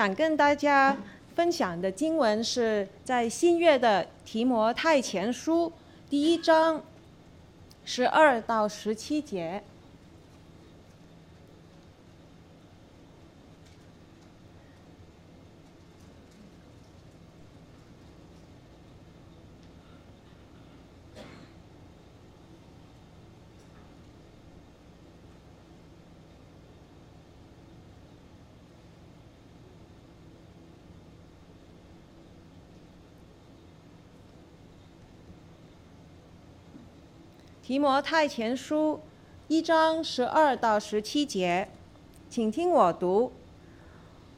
想跟大家分享的经文是在新月的提摩太前书第一章十二到十七节。提摩太前书一章十二到十七节，请听我读。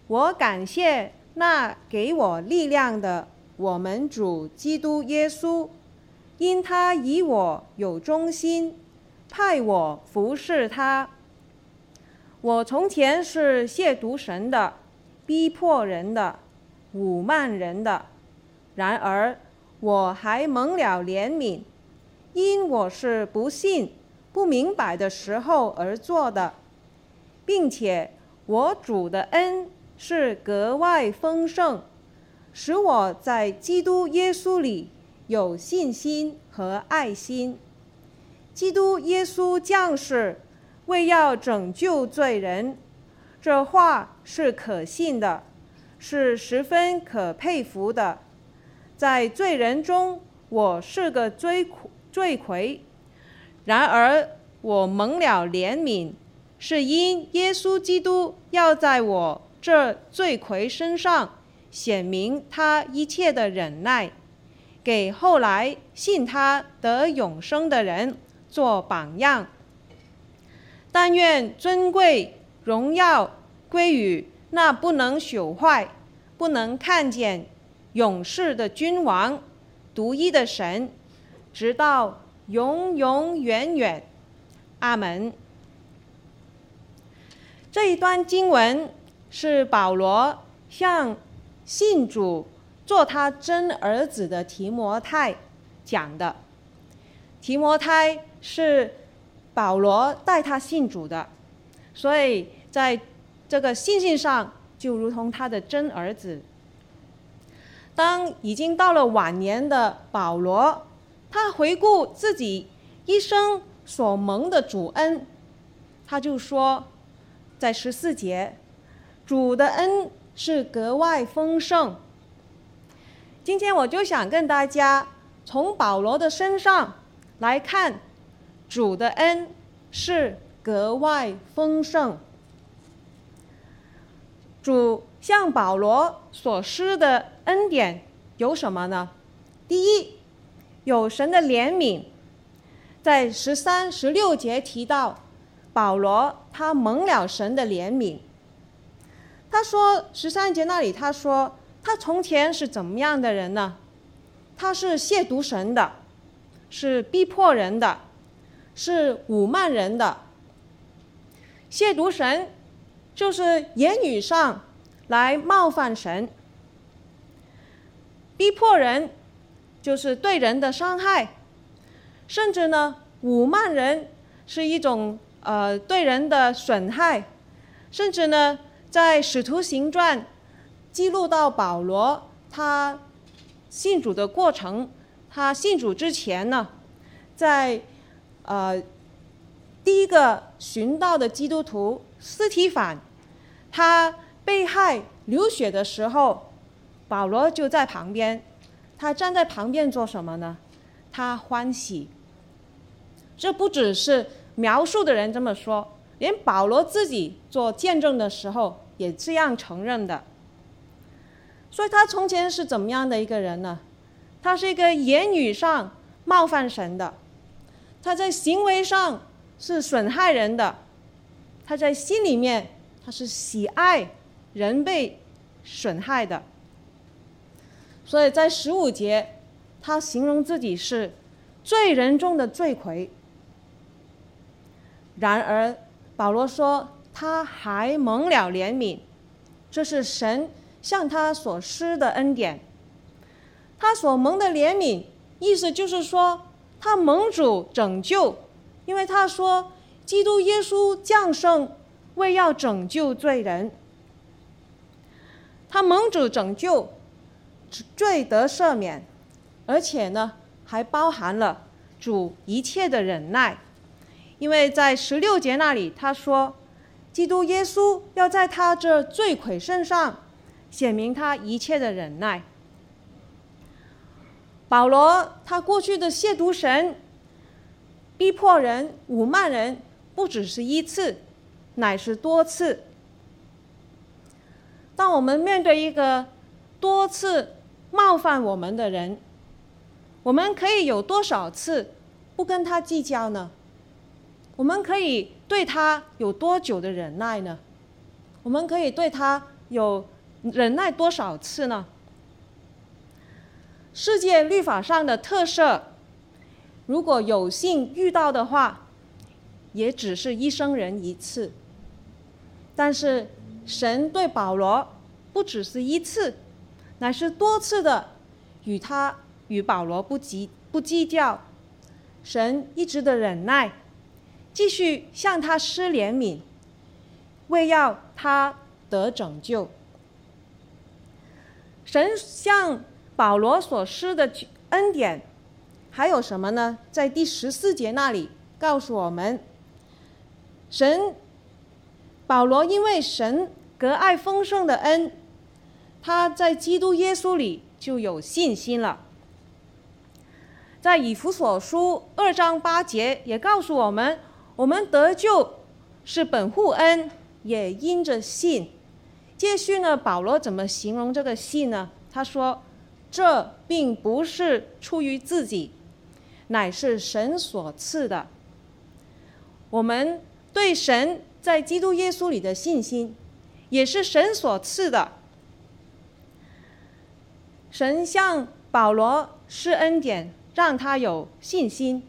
我感谢那给我力量的我们主基督耶稣，因他以我有忠心，派我服侍他。我从前是亵渎神的，逼迫人的，辱骂人的，然而我还蒙了怜悯。因我是不信、不明白的时候而做的，并且我主的恩是格外丰盛，使我在基督耶稣里有信心和爱心。基督耶稣降世，为要拯救罪人，这话是可信的，是十分可佩服的。在罪人中，我是个罪苦。罪魁，然而我蒙了怜悯，是因耶稣基督要在我这罪魁身上显明他一切的忍耐，给后来信他得永生的人做榜样。但愿尊贵荣耀归于那不能朽坏、不能看见、永世的君王，独一的神。直到永永远远，阿门。这一段经文是保罗向信主、做他真儿子的提摩太讲的。提摩太是保罗带他信主的，所以在这个信心上就如同他的真儿子。当已经到了晚年的保罗。他回顾自己一生所蒙的主恩，他就说，在十四节，主的恩是格外丰盛。今天我就想跟大家从保罗的身上来看，主的恩是格外丰盛。主向保罗所施的恩典有什么呢？第一。有神的怜悯，在十三、十六节提到保罗，他蒙了神的怜悯。他说十三节那里，他说他从前是怎么样的人呢？他是亵渎神的，是逼迫人的，是侮慢人的。亵渎神就是言语上来冒犯神，逼迫人。就是对人的伤害，甚至呢，侮慢人是一种呃对人的损害，甚至呢，在《使徒行传》记录到保罗他信主的过程，他信主之前呢，在呃第一个寻到的基督徒斯提反，他被害流血的时候，保罗就在旁边。他站在旁边做什么呢？他欢喜。这不只是描述的人这么说，连保罗自己做见证的时候也这样承认的。所以他从前是怎么样的一个人呢？他是一个言语上冒犯神的，他在行为上是损害人的，他在心里面他是喜爱人被损害的。所以在十五节，他形容自己是罪人中的罪魁。然而，保罗说他还蒙了怜悯，这是神向他所施的恩典。他所蒙的怜悯，意思就是说他蒙主拯救，因为他说基督耶稣降生，为要拯救罪人。他蒙主拯救，罪得赦免，而且呢，还包含了主一切的忍耐，因为在十六节那里他说，基督耶稣要在他这罪魁身上显明他一切的忍耐。保罗他过去的亵渎神、逼迫人、辱骂人，不只是一次，乃是多次。当我们面对一个多次冒犯我们的人，我们可以有多少次不跟他计较呢？我们可以对他有多久的忍耐呢？我们可以对他有忍耐多少次呢？世界律法上的特色，如果有幸遇到的话，也只是一生人一次。但是，神对保罗不只是一次，乃是多次的与他与保罗不计不计较，神一直的忍耐，继续向他施怜悯，为要他得拯救。神向保罗所施的恩典还有什么呢？在第十四节那里告诉我们，神。保罗因为神格外丰盛的恩，他在基督耶稣里就有信心了。在以弗所书二章八节也告诉我们，我们得救是本乎恩，也因着信。接续呢，保罗怎么形容这个信呢？他说：“这并不是出于自己，乃是神所赐的。”我们对神。在基督耶稣里的信心，也是神所赐的。神向保罗施恩典，让他有信心，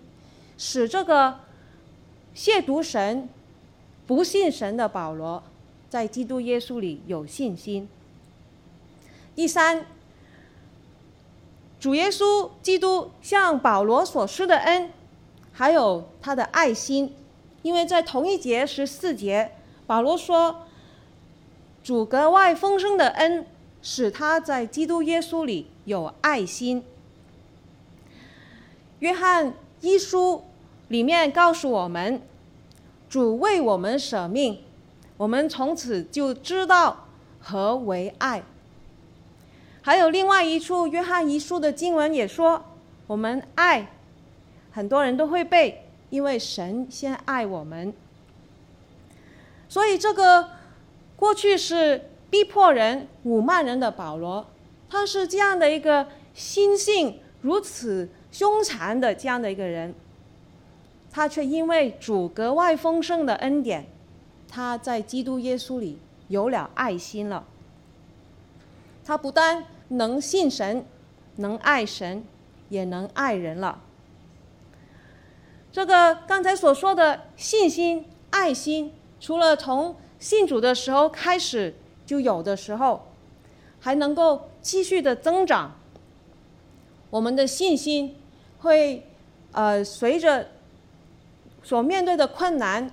使这个亵渎神、不信神的保罗，在基督耶稣里有信心。第三，主耶稣基督向保罗所施的恩，还有他的爱心。因为在同一节十四节，保罗说：“主格外丰盛的恩，使他在基督耶稣里有爱心。”约翰一书里面告诉我们：“主为我们舍命，我们从此就知道何为爱。”还有另外一处约翰一书的经文也说：“我们爱，很多人都会背。”因为神先爱我们，所以这个过去是逼迫人、辱骂人的保罗，他是这样的一个心性如此凶残的这样的一个人，他却因为主格外丰盛的恩典，他在基督耶稣里有了爱心了。他不但能信神，能爱神，也能爱人了。这个刚才所说的信心、爱心，除了从信主的时候开始就有的时候，还能够继续的增长。我们的信心会，呃，随着所面对的困难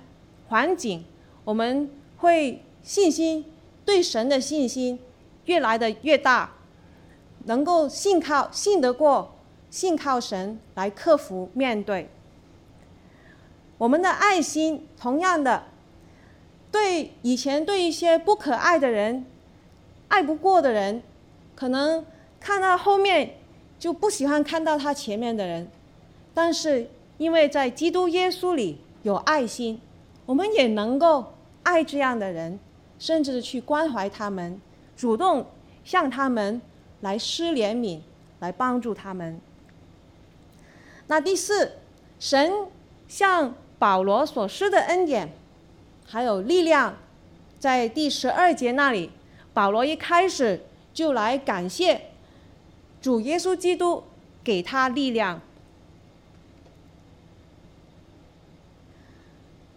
环境，我们会信心对神的信心越来的越大，能够信靠、信得过、信靠神来克服面对。我们的爱心，同样的，对以前对一些不可爱的人、爱不过的人，可能看到后面就不喜欢看到他前面的人，但是因为在基督耶稣里有爱心，我们也能够爱这样的人，甚至去关怀他们，主动向他们来施怜悯，来帮助他们。那第四，神向保罗所施的恩典，还有力量，在第十二节那里，保罗一开始就来感谢主耶稣基督给他力量。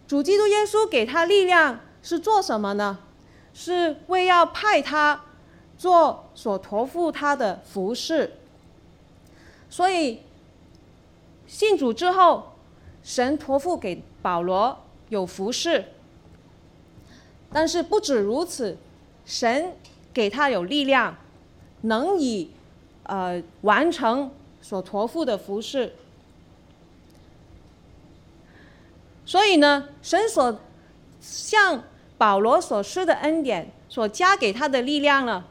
主基督耶稣给他力量是做什么呢？是为要派他做所托付他的服事。所以信主之后。神托付给保罗有服事，但是不止如此，神给他有力量，能以呃完成所托付的服事。所以呢，神所向保罗所施的恩典，所加给他的力量呢，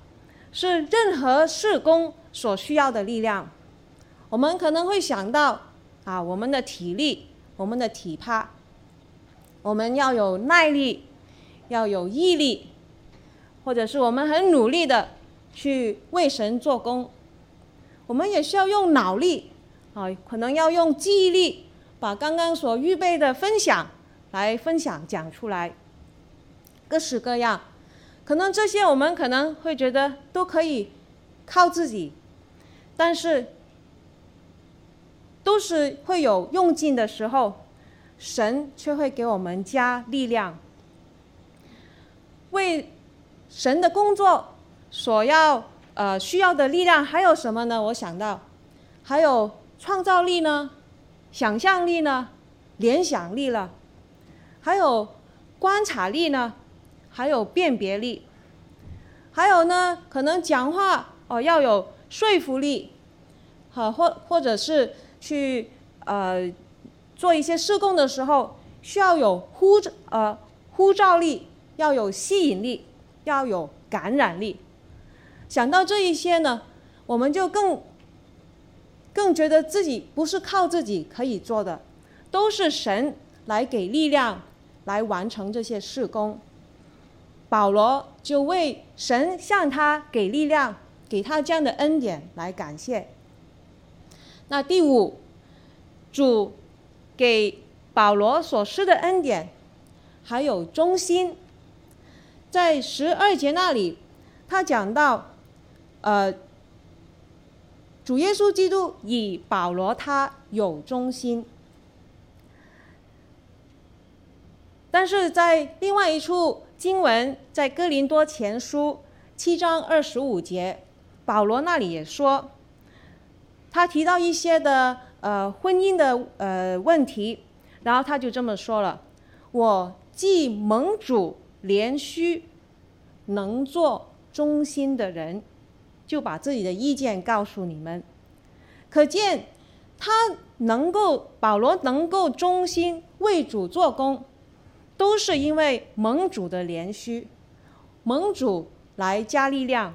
是任何事工所需要的力量。我们可能会想到啊，我们的体力，我们的体魄，我们要有耐力，要有毅力，或者是我们很努力的去为神做工。我们也需要用脑力啊，可能要用记忆力。把刚刚所预备的分享来分享讲出来，各式各样，可能这些我们可能会觉得都可以靠自己，但是都是会有用尽的时候，神却会给我们加力量。为神的工作所要呃需要的力量还有什么呢？我想到还有创造力呢。想象力呢，联想力了，还有观察力呢，还有辨别力，还有呢，可能讲话哦要有说服力，好或或者是去呃做一些事工的时候，需要有呼呃呼召力，要有吸引力，要有感染力。想到这一些呢，我们就更。更觉得自己不是靠自己可以做的，都是神来给力量，来完成这些事工。保罗就为神向他给力量，给他这样的恩典来感谢。那第五，主给保罗所施的恩典，还有忠心。在十二节那里，他讲到，呃。主耶稣基督以保罗他有忠心，但是在另外一处经文，在哥林多前书七章二十五节，保罗那里也说，他提到一些的呃婚姻的呃问题，然后他就这么说了：我既蒙主怜恤，能做忠心的人。就把自己的意见告诉你们，可见他能够保罗能够忠心为主做工，都是因为盟主的怜恤，蒙主来加力量。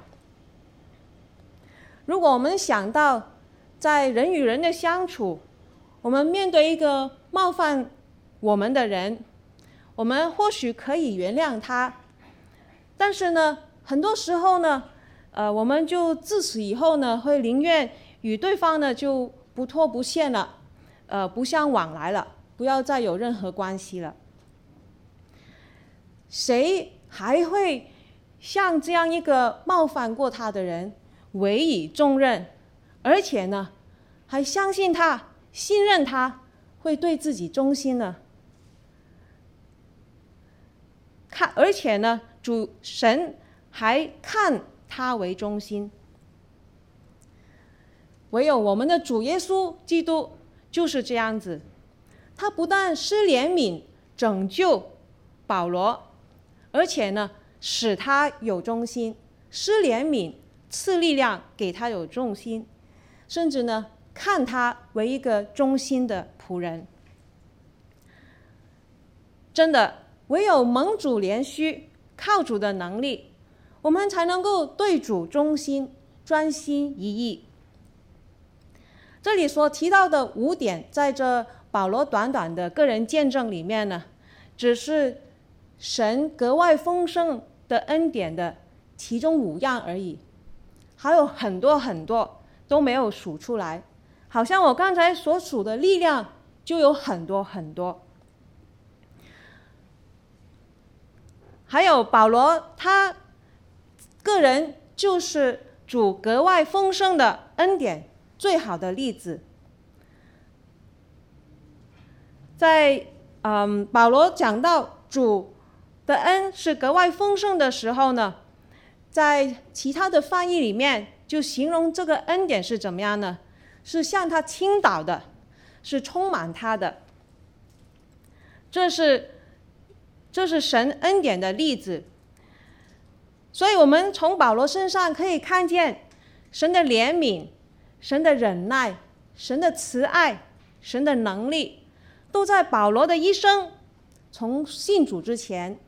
如果我们想到在人与人的相处，我们面对一个冒犯我们的人，我们或许可以原谅他，但是呢，很多时候呢。呃，我们就自此以后呢，会宁愿与对方呢就不拖不欠了，呃，不相往来了，不要再有任何关系了。谁还会像这样一个冒犯过他的人委以重任，而且呢，还相信他、信任他会对自己忠心呢？他，而且呢，主神还看。他为中心，唯有我们的主耶稣基督就是这样子。他不但施怜悯拯救保罗，而且呢，使他有忠心，施怜悯赐力量给他有忠心，甚至呢，看他为一个忠心的仆人。真的，唯有蒙主怜恤，靠主的能力。我们才能够对主忠心、专心一意。这里所提到的五点，在这保罗短短的个人见证里面呢，只是神格外丰盛的恩典的其中五样而已，还有很多很多都没有数出来。好像我刚才所数的力量就有很多很多。还有保罗他。个人就是主格外丰盛的恩典最好的例子。在嗯，保罗讲到主的恩是格外丰盛的时候呢，在其他的翻译里面就形容这个恩典是怎么样呢？是向他倾倒的，是充满他的。这是这是神恩典的例子。所以，我们从保罗身上可以看见神的怜悯、神的忍耐、神的慈爱、神的能力，都在保罗的一生，从信主之前、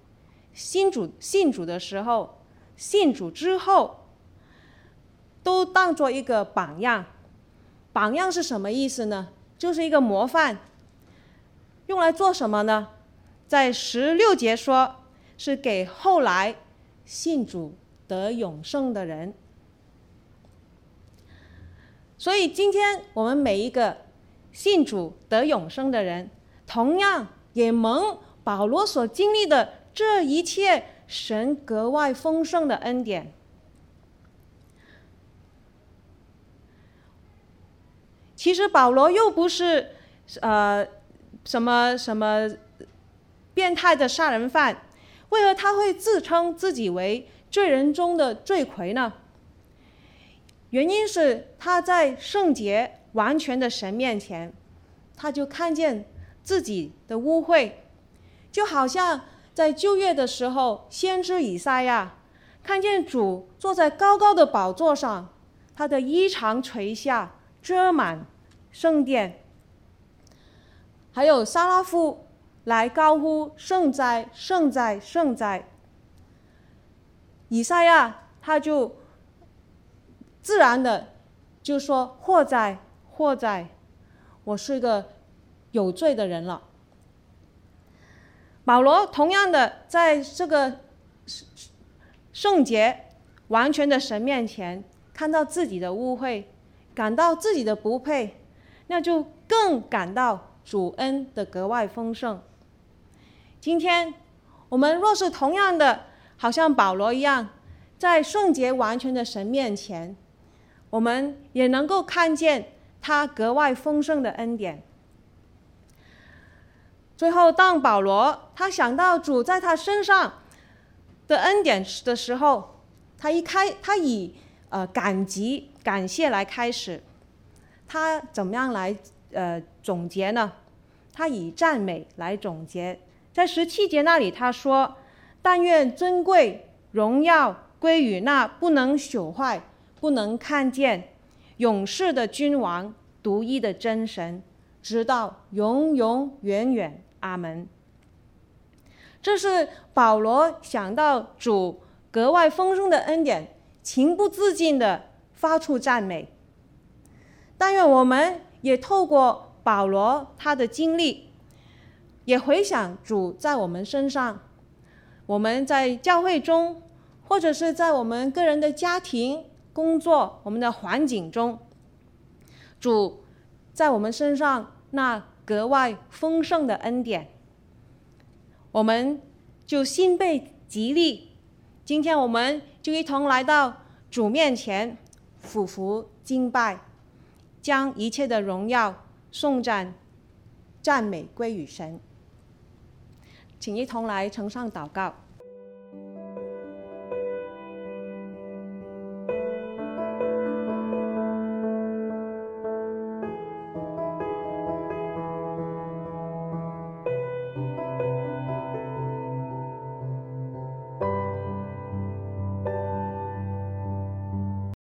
信主信主的时候、信主之后，都当做一个榜样。榜样是什么意思呢？就是一个模范。用来做什么呢？在十六节说，是给后来。信主得永生的人，所以今天我们每一个信主得永生的人，同样也蒙保罗所经历的这一切神格外丰盛的恩典。其实保罗又不是呃什么什么变态的杀人犯。为何他会自称自己为罪人中的罪魁呢？原因是他在圣洁完全的神面前，他就看见自己的污秽，就好像在旧约的时候，先知以赛亚看见主坐在高高的宝座上，他的衣裳垂下，遮满圣殿，还有撒拉夫。来高呼圣哉，圣哉，圣哉！以赛亚他就自然的就说：“祸哉，祸哉！我是个有罪的人了。”保罗同样的在这个圣洁完全的神面前，看到自己的污秽，感到自己的不配，那就更感到主恩的格外丰盛。今天，我们若是同样的，好像保罗一样，在圣洁完全的神面前，我们也能够看见他格外丰盛的恩典。最后，当保罗他想到主在他身上的恩典的时候，他一开，他以呃感激、感谢来开始，他怎么样来呃总结呢？他以赞美来总结。在十七节那里，他说：“但愿尊贵荣耀归于那不能朽坏、不能看见、永世的君王、独一的真神，直到永永远远。阿门。”这是保罗想到主格外丰盛的恩典，情不自禁地发出赞美。但愿我们也透过保罗他的经历。也回想主在我们身上，我们在教会中，或者是在我们个人的家庭、工作、我们的环境中，主在我们身上那格外丰盛的恩典，我们就心被激励。今天我们就一同来到主面前，俯伏敬拜，将一切的荣耀、颂赞、赞美归于神。请一同来呈上祷告。